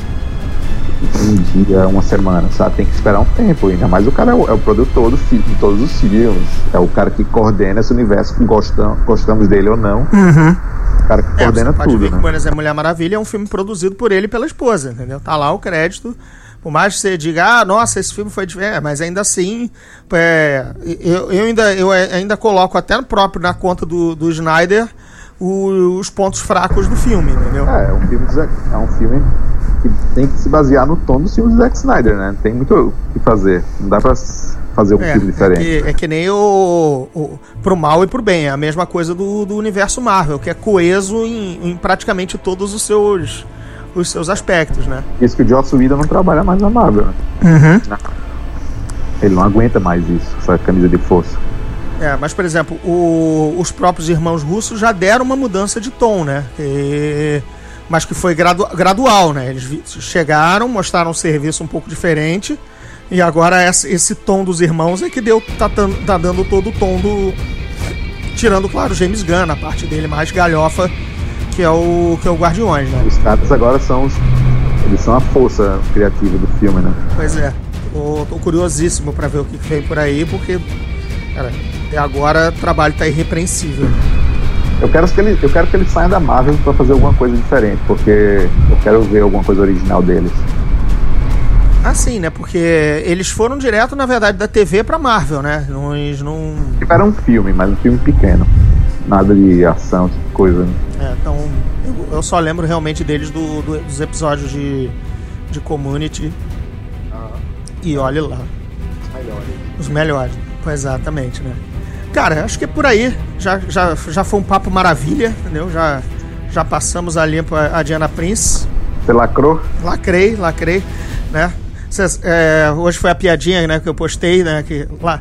um dia, uma semana, sabe? Tem que esperar um tempo. Ainda mais o cara é o, é o produtor de todos os filmes. É o cara que coordena esse universo, que gostam, gostamos dele ou não. Uhum. O cara que É, coordena você pode tudo, ver que né? Por exemplo, Mulher Maravilha é um filme produzido por ele e pela esposa, entendeu? Tá lá o crédito. Por mais que você diga, ah, nossa, esse filme foi diferente, é, mas ainda assim, é, eu, eu ainda, eu ainda coloco até no próprio na conta do, do Snyder o- os pontos fracos do filme, entendeu? É, é um filme é um filme que tem que se basear no tom dos filmes do Zack Snyder, né? Tem muito o que fazer. Não dá pra fazer um É, filme é diferente. que, é que nem o, o. Pro mal e pro bem. É a mesma coisa do, do universo Marvel, que é coeso em, em praticamente todos os seus, os seus aspectos, né? Isso que o Joss Whedon não trabalha mais na Marvel, né? Uhum. Ele não aguenta mais isso, essa camisa de força. É, mas por exemplo, o- os próprios irmãos russos já deram uma mudança de tom, né? E- mas que foi gradu- gradual, né? Eles chegaram, mostraram um serviço um pouco diferente. E agora esse, esse tom dos irmãos é que deu, tá, tá dando todo o tom do. Tirando, claro, James Gunn, a parte dele mais galhofa, que é o, que é o Guardiões, né? Os caras agora são os. Eles são a força criativa do filme, né? Pois é. Tô, tô curiosíssimo pra ver o que vem por aí, porque, cara, até agora o trabalho tá irrepreensível. Eu quero que ele, eu quero que ele saia da Marvel pra fazer alguma coisa diferente, porque eu quero ver alguma coisa original deles. Assim, né? Porque eles foram direto, na verdade, da TV pra Marvel, né? Não, eles não. Era um filme, mas um filme pequeno. Nada de ação, tipo coisa. né? É, então, eu, eu só lembro realmente deles do, do- dos episódios de, de Community. E olhe lá. Os melhores. Pois exatamente, né? Cara, acho que é por aí. Já, já, já foi um papo maravilha, entendeu? Já, já passamos a limpa a Diana Prince. Você lacrou? Lacrei, lacrei, né? Cês- é, hoje foi a piadinha né, que eu postei, né? Que lá,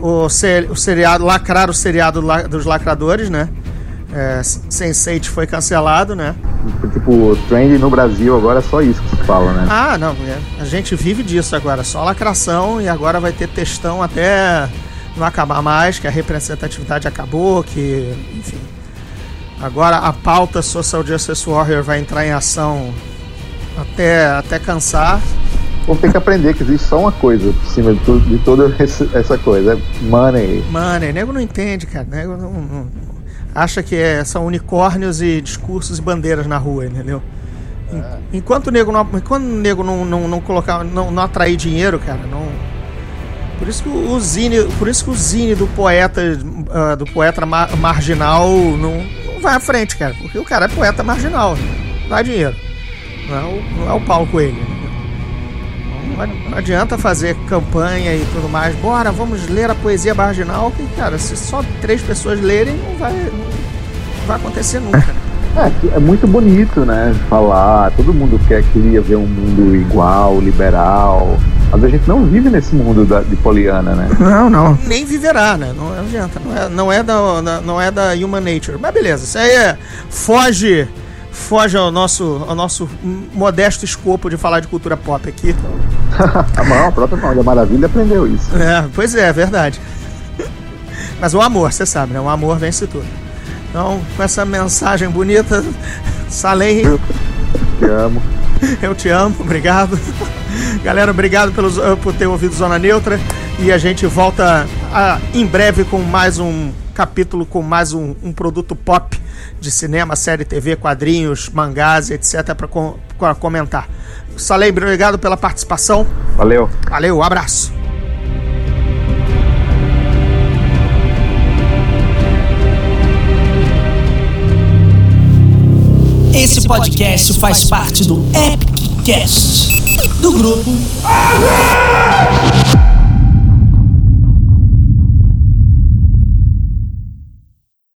o, se- o seriado, lacrar o seriado dos lacradores, né? É, Sense8 foi cancelado, né? Tipo, o trend no Brasil agora é só isso que se fala, né? Ah, não, é, a gente vive disso agora, só lacração e agora vai ter textão até não acabar mais, que a representatividade acabou, que, enfim. Agora a pauta Social Justice Warrior vai entrar em ação até, até cansar. Povo tem que aprender que existe só uma coisa por cima de, tudo, de toda essa coisa. É money. O nego não entende, cara. Nego não, não- acha que é- são unicórnios e discursos e bandeiras na rua, entendeu? En- Enquanto o nego não, enquanto o nego não, não, não colocar, não, não atrair dinheiro, cara, não. Por isso que o zine, por isso que o zine do poeta, ah, do poeta ma- marginal não, não vai à frente, cara, porque o cara é poeta marginal, né? não dá dinheiro. Não é o, não é o Coelho. entendeu? Não, adianta fazer campanha e tudo mais. Bora, vamos ler a poesia marginal. Que, cara, se só três pessoas lerem, não vai, não vai acontecer nunca. É, é muito bonito, né? Falar, todo mundo quer, queria ver um mundo igual, liberal. Mas a gente não vive nesse mundo da, de Poliana, né? Não, não. Nem viverá, né? Não adianta. Não é, não é, da, da- não é da Human Nature. Mas beleza, isso aí é. Foge. Foge ao nosso, ao nosso modesto escopo de falar de cultura pop aqui. a mão, a própria Mulher Maravilha aprendeu isso. É, pois é, é verdade. Mas o amor, você sabe, né? O amor vence tudo. Então, com essa mensagem bonita, Salem, Te amo. eu te amo, obrigado. Galera, obrigado pelos, por ter ouvido Zona Neutra. E a gente volta ah, em breve com mais um capítulo, com mais um, um produto pop de cinema, série TV, quadrinhos, mangás, etc. para comentar. Salem, obrigado pela participação. Valeu. Valeu, um abraço. Esse podcast faz parte do Epic Cast do grupo